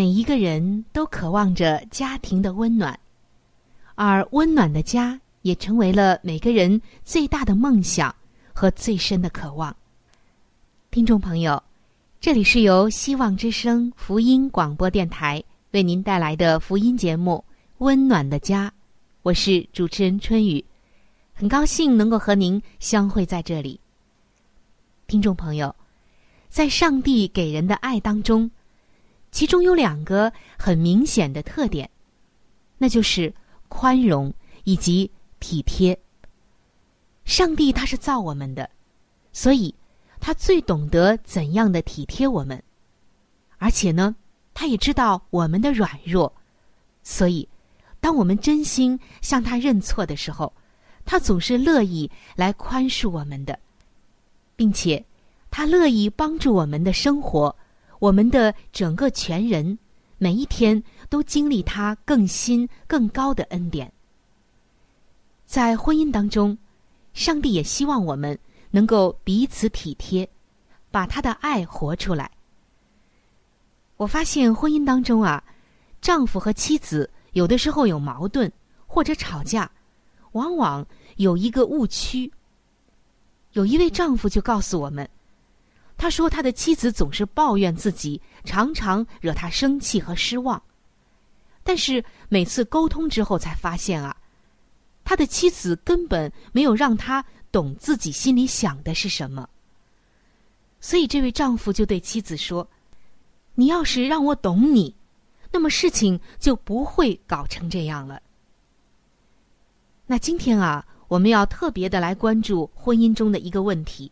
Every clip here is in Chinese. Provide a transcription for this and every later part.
每一个人都渴望着家庭的温暖，而温暖的家也成为了每个人最大的梦想和最深的渴望。听众朋友，这里是由希望之声福音广播电台为您带来的福音节目《温暖的家》，我是主持人春雨，很高兴能够和您相会在这里。听众朋友，在上帝给人的爱当中。其中有两个很明显的特点，那就是宽容以及体贴。上帝他是造我们的，所以他最懂得怎样的体贴我们，而且呢，他也知道我们的软弱，所以当我们真心向他认错的时候，他总是乐意来宽恕我们的，并且他乐意帮助我们的生活。我们的整个全人，每一天都经历他更新更高的恩典。在婚姻当中，上帝也希望我们能够彼此体贴，把他的爱活出来。我发现婚姻当中啊，丈夫和妻子有的时候有矛盾或者吵架，往往有一个误区。有一位丈夫就告诉我们。他说：“他的妻子总是抱怨自己，常常惹他生气和失望。但是每次沟通之后，才发现啊，他的妻子根本没有让他懂自己心里想的是什么。所以这位丈夫就对妻子说：‘你要是让我懂你，那么事情就不会搞成这样了。’那今天啊，我们要特别的来关注婚姻中的一个问题，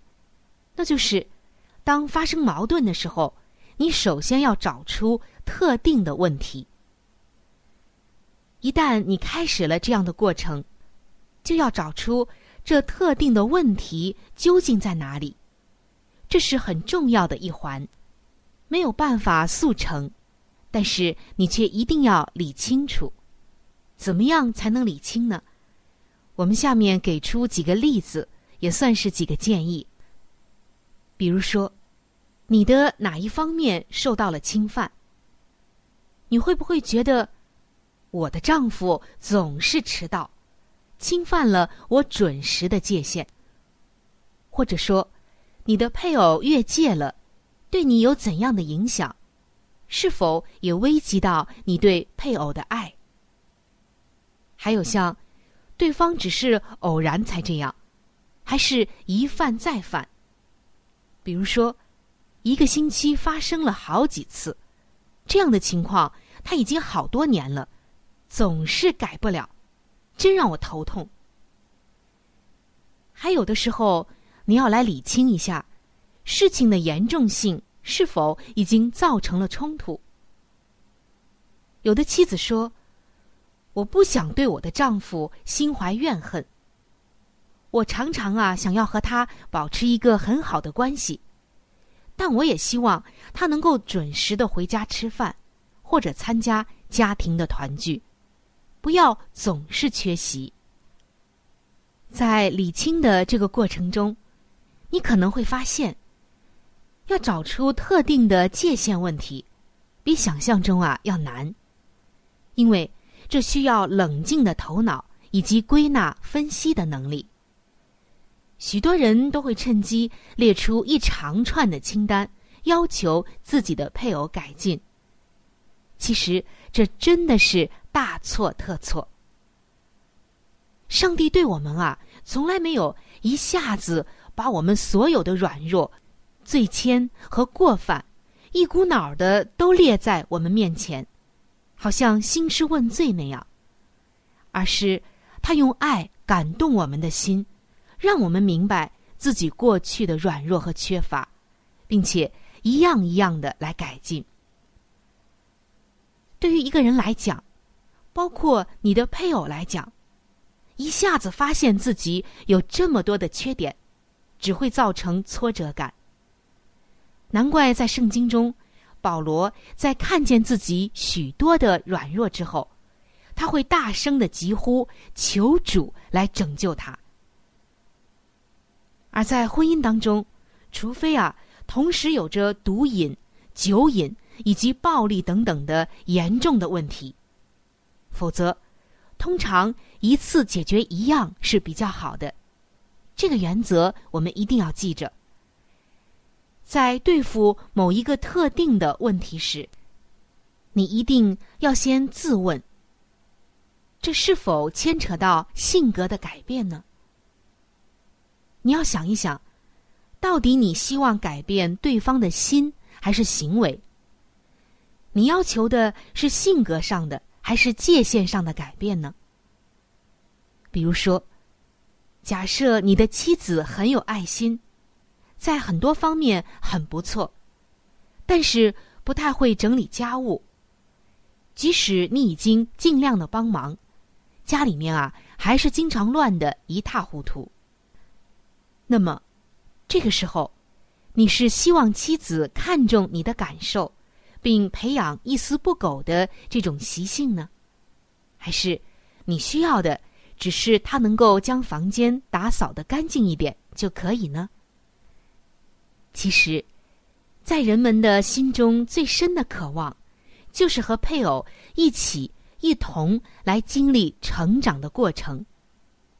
那就是。”当发生矛盾的时候，你首先要找出特定的问题。一旦你开始了这样的过程，就要找出这特定的问题究竟在哪里。这是很重要的一环，没有办法速成，但是你却一定要理清楚。怎么样才能理清呢？我们下面给出几个例子，也算是几个建议。比如说。你的哪一方面受到了侵犯？你会不会觉得我的丈夫总是迟到，侵犯了我准时的界限？或者说，你的配偶越界了，对你有怎样的影响？是否也危及到你对配偶的爱？还有像，对方只是偶然才这样，还是一犯再犯？比如说。一个星期发生了好几次，这样的情况他已经好多年了，总是改不了，真让我头痛。还有的时候，你要来理清一下事情的严重性，是否已经造成了冲突。有的妻子说：“我不想对我的丈夫心怀怨恨，我常常啊想要和他保持一个很好的关系。”但我也希望他能够准时的回家吃饭，或者参加家庭的团聚，不要总是缺席。在理清的这个过程中，你可能会发现，要找出特定的界限问题，比想象中啊要难，因为这需要冷静的头脑以及归纳分析的能力。许多人都会趁机列出一长串的清单，要求自己的配偶改进。其实这真的是大错特错。上帝对我们啊，从来没有一下子把我们所有的软弱、罪愆和过犯，一股脑的都列在我们面前，好像兴师问罪那样，而是他用爱感动我们的心。让我们明白自己过去的软弱和缺乏，并且一样一样的来改进。对于一个人来讲，包括你的配偶来讲，一下子发现自己有这么多的缺点，只会造成挫折感。难怪在圣经中，保罗在看见自己许多的软弱之后，他会大声的疾呼，求主来拯救他。而在婚姻当中，除非啊同时有着毒瘾、酒瘾以及暴力等等的严重的问题，否则，通常一次解决一样是比较好的。这个原则我们一定要记着。在对付某一个特定的问题时，你一定要先自问：这是否牵扯到性格的改变呢？你要想一想，到底你希望改变对方的心还是行为？你要求的是性格上的还是界限上的改变呢？比如说，假设你的妻子很有爱心，在很多方面很不错，但是不太会整理家务，即使你已经尽量的帮忙，家里面啊还是经常乱的一塌糊涂。那么，这个时候，你是希望妻子看重你的感受，并培养一丝不苟的这种习性呢，还是你需要的只是他能够将房间打扫的干净一点就可以呢？其实，在人们的心中最深的渴望，就是和配偶一起一同来经历成长的过程，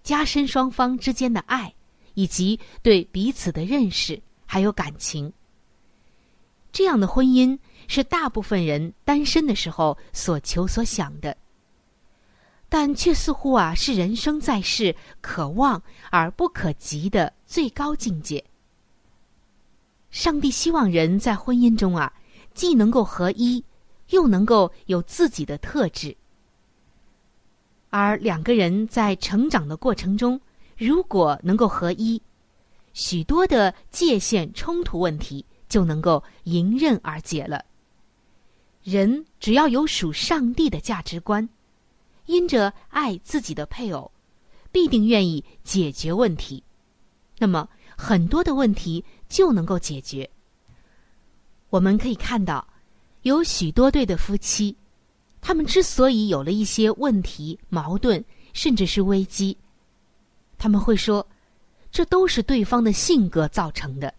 加深双方之间的爱。以及对彼此的认识，还有感情。这样的婚姻是大部分人单身的时候所求所想的，但却似乎啊是人生在世可望而不可及的最高境界。上帝希望人在婚姻中啊，既能够合一，又能够有自己的特质。而两个人在成长的过程中，如果能够合一，许多的界限冲突问题就能够迎刃而解了。人只要有属上帝的价值观，因着爱自己的配偶，必定愿意解决问题，那么很多的问题就能够解决。我们可以看到，有许多对的夫妻，他们之所以有了一些问题、矛盾，甚至是危机。他们会说，这都是对方的性格造成的，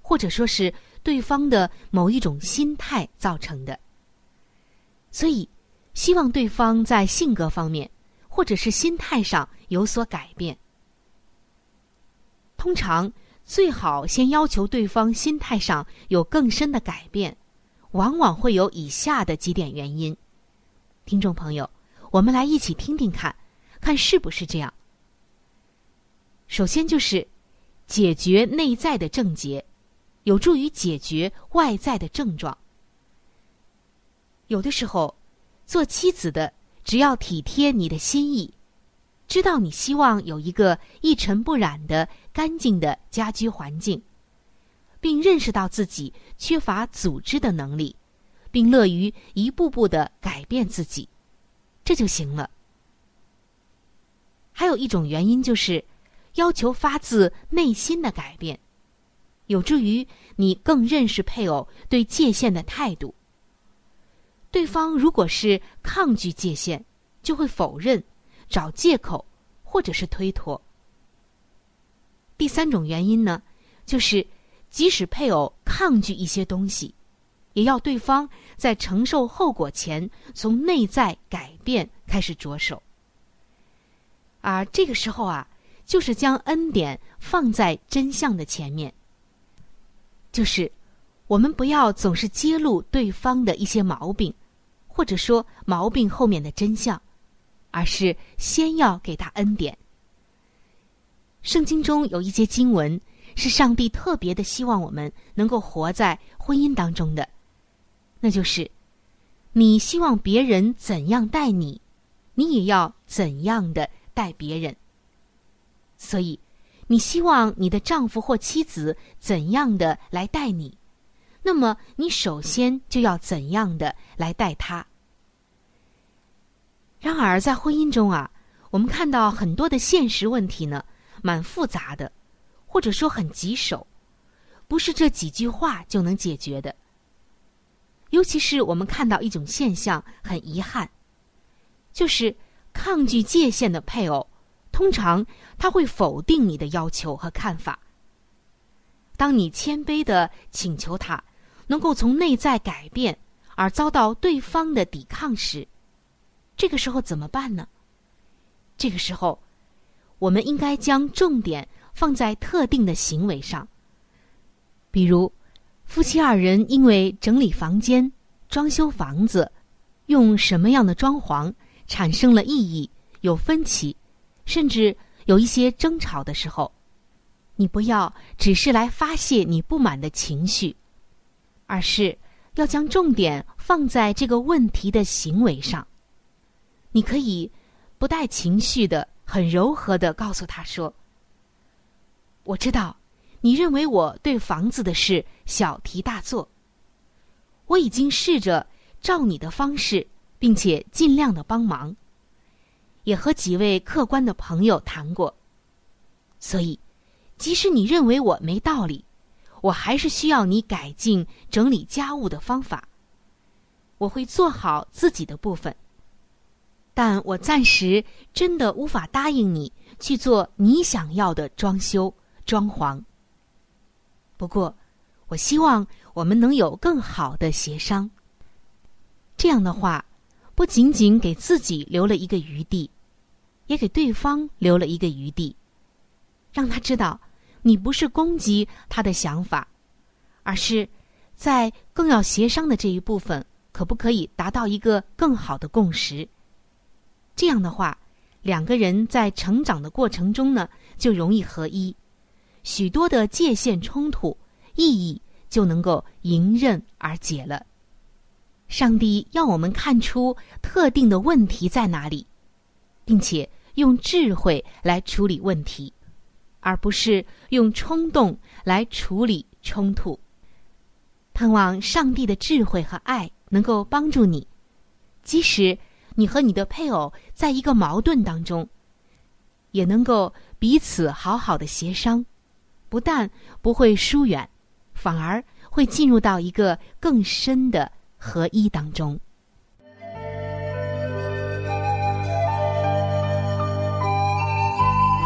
或者说是对方的某一种心态造成的。所以，希望对方在性格方面或者是心态上有所改变。通常，最好先要求对方心态上有更深的改变，往往会有以下的几点原因。听众朋友，我们来一起听听看，看是不是这样。首先就是解决内在的症结，有助于解决外在的症状。有的时候，做妻子的只要体贴你的心意，知道你希望有一个一尘不染的干净的家居环境，并认识到自己缺乏组织的能力，并乐于一步步的改变自己，这就行了。还有一种原因就是。要求发自内心的改变，有助于你更认识配偶对界限的态度。对方如果是抗拒界限，就会否认、找借口或者是推脱。第三种原因呢，就是即使配偶抗拒一些东西，也要对方在承受后果前从内在改变开始着手。而这个时候啊，就是将恩典放在真相的前面，就是我们不要总是揭露对方的一些毛病，或者说毛病后面的真相，而是先要给他恩典。圣经中有一节经文是上帝特别的希望我们能够活在婚姻当中的，那就是你希望别人怎样待你，你也要怎样的待别人。所以，你希望你的丈夫或妻子怎样的来待你，那么你首先就要怎样的来待他。然而，在婚姻中啊，我们看到很多的现实问题呢。蛮复杂的，或者说很棘手，不是这几句话就能解决的。尤其是我们看到一种现象，很遗憾，就是抗拒界限的配偶，通常他会否定你的要求和看法。当你谦卑的请求他能够从内在改变，而遭到对方的抵抗时，这个时候怎么办呢？这个时候。我们应该将重点放在特定的行为上，比如夫妻二人因为整理房间、装修房子、用什么样的装潢产生了异议、有分歧，甚至有一些争吵的时候，你不要只是来发泄你不满的情绪，而是要将重点放在这个问题的行为上。你可以不带情绪的。很柔和的告诉他说：“我知道，你认为我对房子的事小题大做。我已经试着照你的方式，并且尽量的帮忙，也和几位客观的朋友谈过。所以，即使你认为我没道理，我还是需要你改进整理家务的方法。我会做好自己的部分。”但我暂时真的无法答应你去做你想要的装修装潢。不过，我希望我们能有更好的协商。这样的话，不仅仅给自己留了一个余地，也给对方留了一个余地，让他知道你不是攻击他的想法，而是在更要协商的这一部分，可不可以达到一个更好的共识？这样的话，两个人在成长的过程中呢，就容易合一，许多的界限冲突、意义就能够迎刃而解了。上帝要我们看出特定的问题在哪里，并且用智慧来处理问题，而不是用冲动来处理冲突。盼望上帝的智慧和爱能够帮助你，即使。你和你的配偶在一个矛盾当中，也能够彼此好好的协商，不但不会疏远，反而会进入到一个更深的合一当中。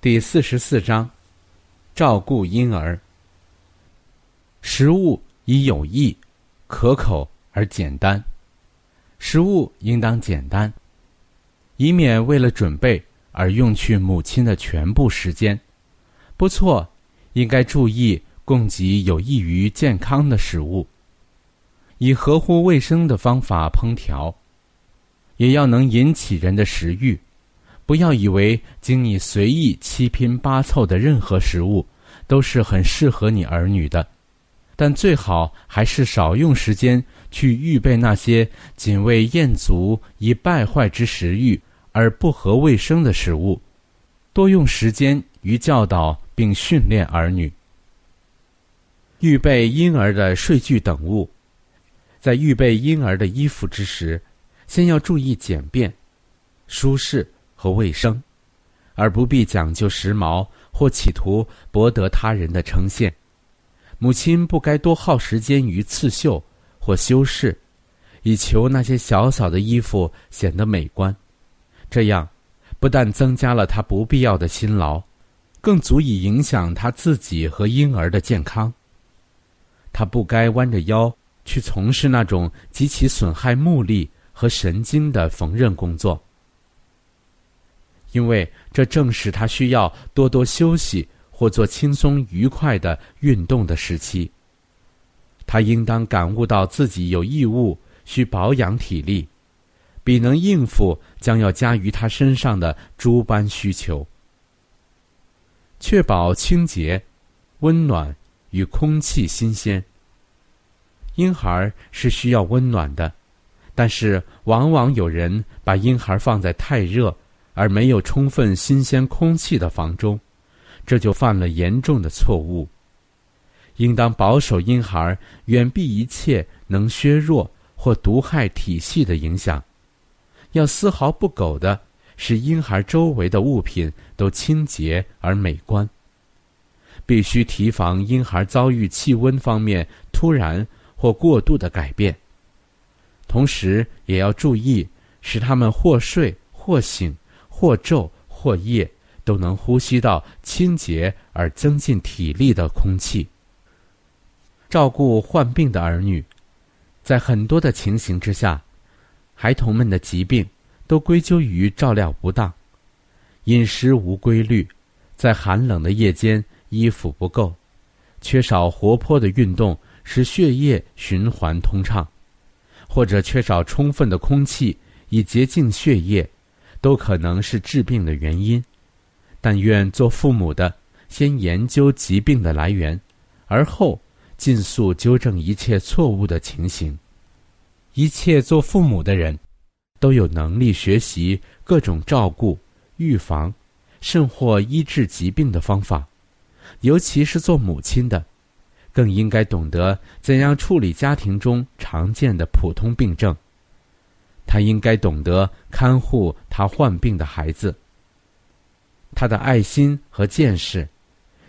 第四十四章，照顾婴儿。食物以有益、可口而简单，食物应当简单，以免为了准备而用去母亲的全部时间。不错。应该注意供给有益于健康的食物，以合乎卫生的方法烹调，也要能引起人的食欲。不要以为经你随意七拼八凑的任何食物都是很适合你儿女的，但最好还是少用时间去预备那些仅为宴足以败坏之食欲而不合卫生的食物，多用时间于教导。并训练儿女，预备婴儿的睡具等物，在预备婴儿的衣服之时，先要注意简便、舒适和卫生，而不必讲究时髦或企图博得他人的称羡。母亲不该多耗时间于刺绣或修饰，以求那些小小的衣服显得美观。这样，不但增加了她不必要的辛劳。更足以影响他自己和婴儿的健康。他不该弯着腰去从事那种极其损害目力和神经的缝纫工作，因为这正是他需要多多休息或做轻松愉快的运动的时期。他应当感悟到自己有义务需保养体力，比能应付将要加于他身上的诸般需求。确保清洁、温暖与空气新鲜。婴孩是需要温暖的，但是往往有人把婴孩放在太热而没有充分新鲜空气的房中，这就犯了严重的错误。应当保守婴孩远避一切能削弱或毒害体系的影响，要丝毫不苟的。使婴孩周围的物品都清洁而美观。必须提防婴孩遭遇气温方面突然或过度的改变。同时，也要注意使他们或睡或醒或昼或夜都能呼吸到清洁而增进体力的空气。照顾患病的儿女，在很多的情形之下，孩童们的疾病。都归咎于照料不当，饮食无规律，在寒冷的夜间衣服不够，缺少活泼的运动使血液循环通畅，或者缺少充分的空气以洁净血液，都可能是治病的原因。但愿做父母的先研究疾病的来源，而后尽速纠正一切错误的情形。一切做父母的人。都有能力学习各种照顾、预防，甚或医治疾病的方法，尤其是做母亲的，更应该懂得怎样处理家庭中常见的普通病症。他应该懂得看护他患病的孩子。他的爱心和见识，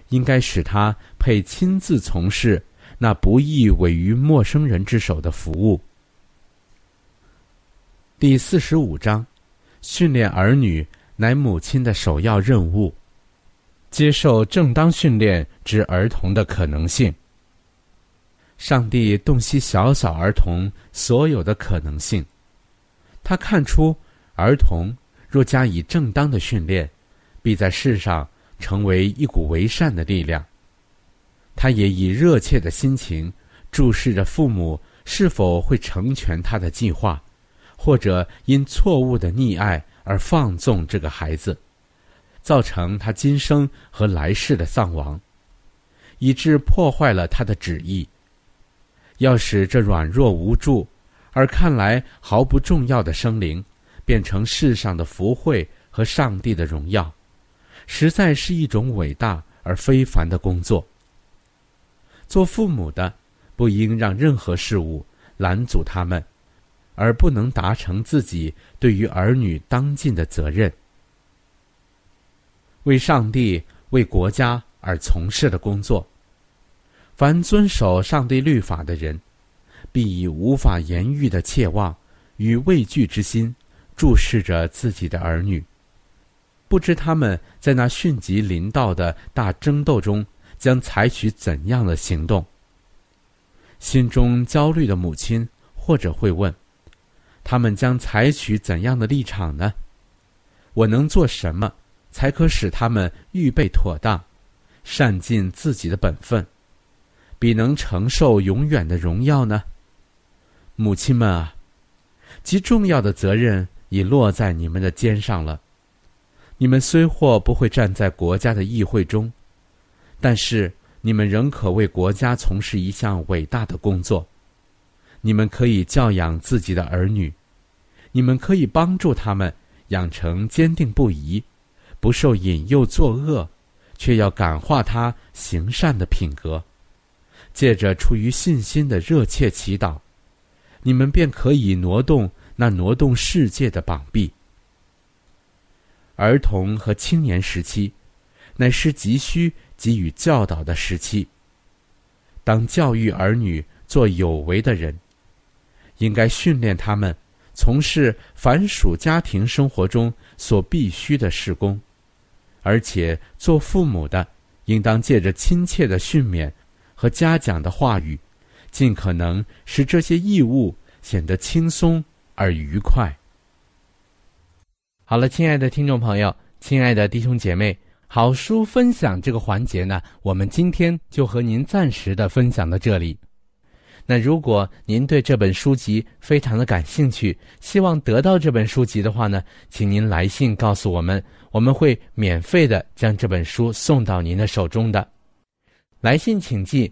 应该使他配亲自从事那不易委于陌生人之手的服务。第四十五章，训练儿女乃母亲的首要任务。接受正当训练之儿童的可能性。上帝洞悉小小儿童所有的可能性，他看出儿童若加以正当的训练，必在世上成为一股为善的力量。他也以热切的心情注视着父母是否会成全他的计划，或者因错误的溺爱而放纵这个孩子，造成他今生和来世的丧亡，以致破坏了他的旨意。要使这软弱无助，而看来毫不重要的生灵，变成世上的福慧和上帝的荣耀，实在是一种伟大而非凡的工作。做父母的，不应让任何事物拦阻他们，而不能达成自己对于儿女当尽的责任。为上帝、为国家而从事的工作。凡遵守上帝律法的人，必以无法言喻的切望与畏惧之心注视着自己的儿女，不知他们在那迅疾临到的大争斗中将采取怎样的行动。心中焦虑的母亲或者会问：他们将采取怎样的立场呢？我能做什么，才可使他们预备妥当，善尽自己的本分？比能承受永远的荣耀呢？母亲们啊，极重要的责任已落在你们的肩上了。你们虽或不会站在国家的议会中，但是你们仍可为国家从事一项伟大的工作。你们可以教养自己的儿女，你们可以帮助他们养成坚定不移、不受引诱作恶，却要感化他行善的品格。借着出于信心的热切祈祷，你们便可以挪动那挪动世界的膀臂。儿童和青年时期，乃是急需给予教导的时期。当教育儿女做有为的人，应该训练他们从事凡属家庭生活中所必须的事工，而且做父母的，应当借着亲切的训勉。和嘉奖的话语，尽可能使这些义务显得轻松而愉快。好了，亲爱的听众朋友，亲爱的弟兄姐妹，好书分享这个环节呢，我们今天就和您暂时的分享到这里。那如果您对这本书籍非常的感兴趣，希望得到这本书籍的话呢，请您来信告诉我们，我们会免费的将这本书送到您的手中的。来信请寄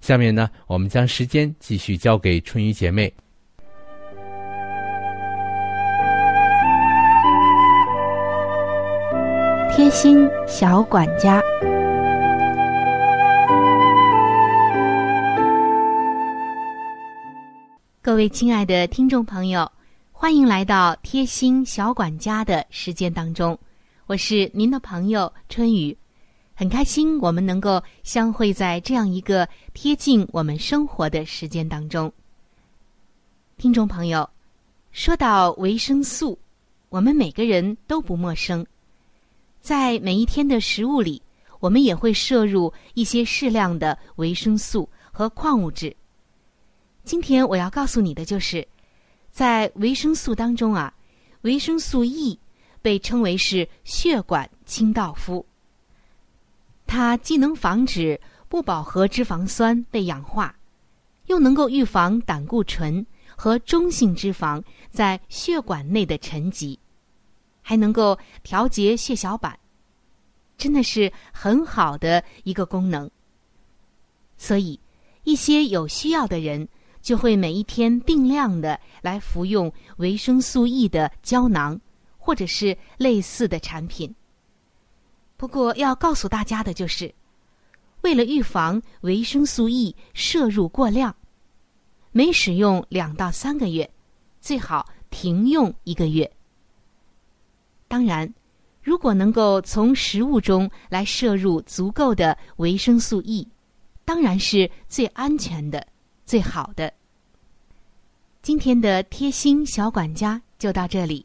下面呢，我们将时间继续交给春雨姐妹。贴心小管家，各位亲爱的听众朋友，欢迎来到贴心小管家的时间当中，我是您的朋友春雨。很开心，我们能够相会在这样一个贴近我们生活的时间当中。听众朋友，说到维生素，我们每个人都不陌生。在每一天的食物里，我们也会摄入一些适量的维生素和矿物质。今天我要告诉你的就是，在维生素当中啊，维生素 E 被称为是血管清道夫。它既能防止不饱和脂肪酸被氧化，又能够预防胆固醇和中性脂肪在血管内的沉积，还能够调节血小板，真的是很好的一个功能。所以，一些有需要的人就会每一天定量的来服用维生素 E 的胶囊，或者是类似的产品。不过要告诉大家的就是，为了预防维生素 E 摄入过量，每使用两到三个月，最好停用一个月。当然，如果能够从食物中来摄入足够的维生素 E，当然是最安全的、最好的。今天的贴心小管家就到这里。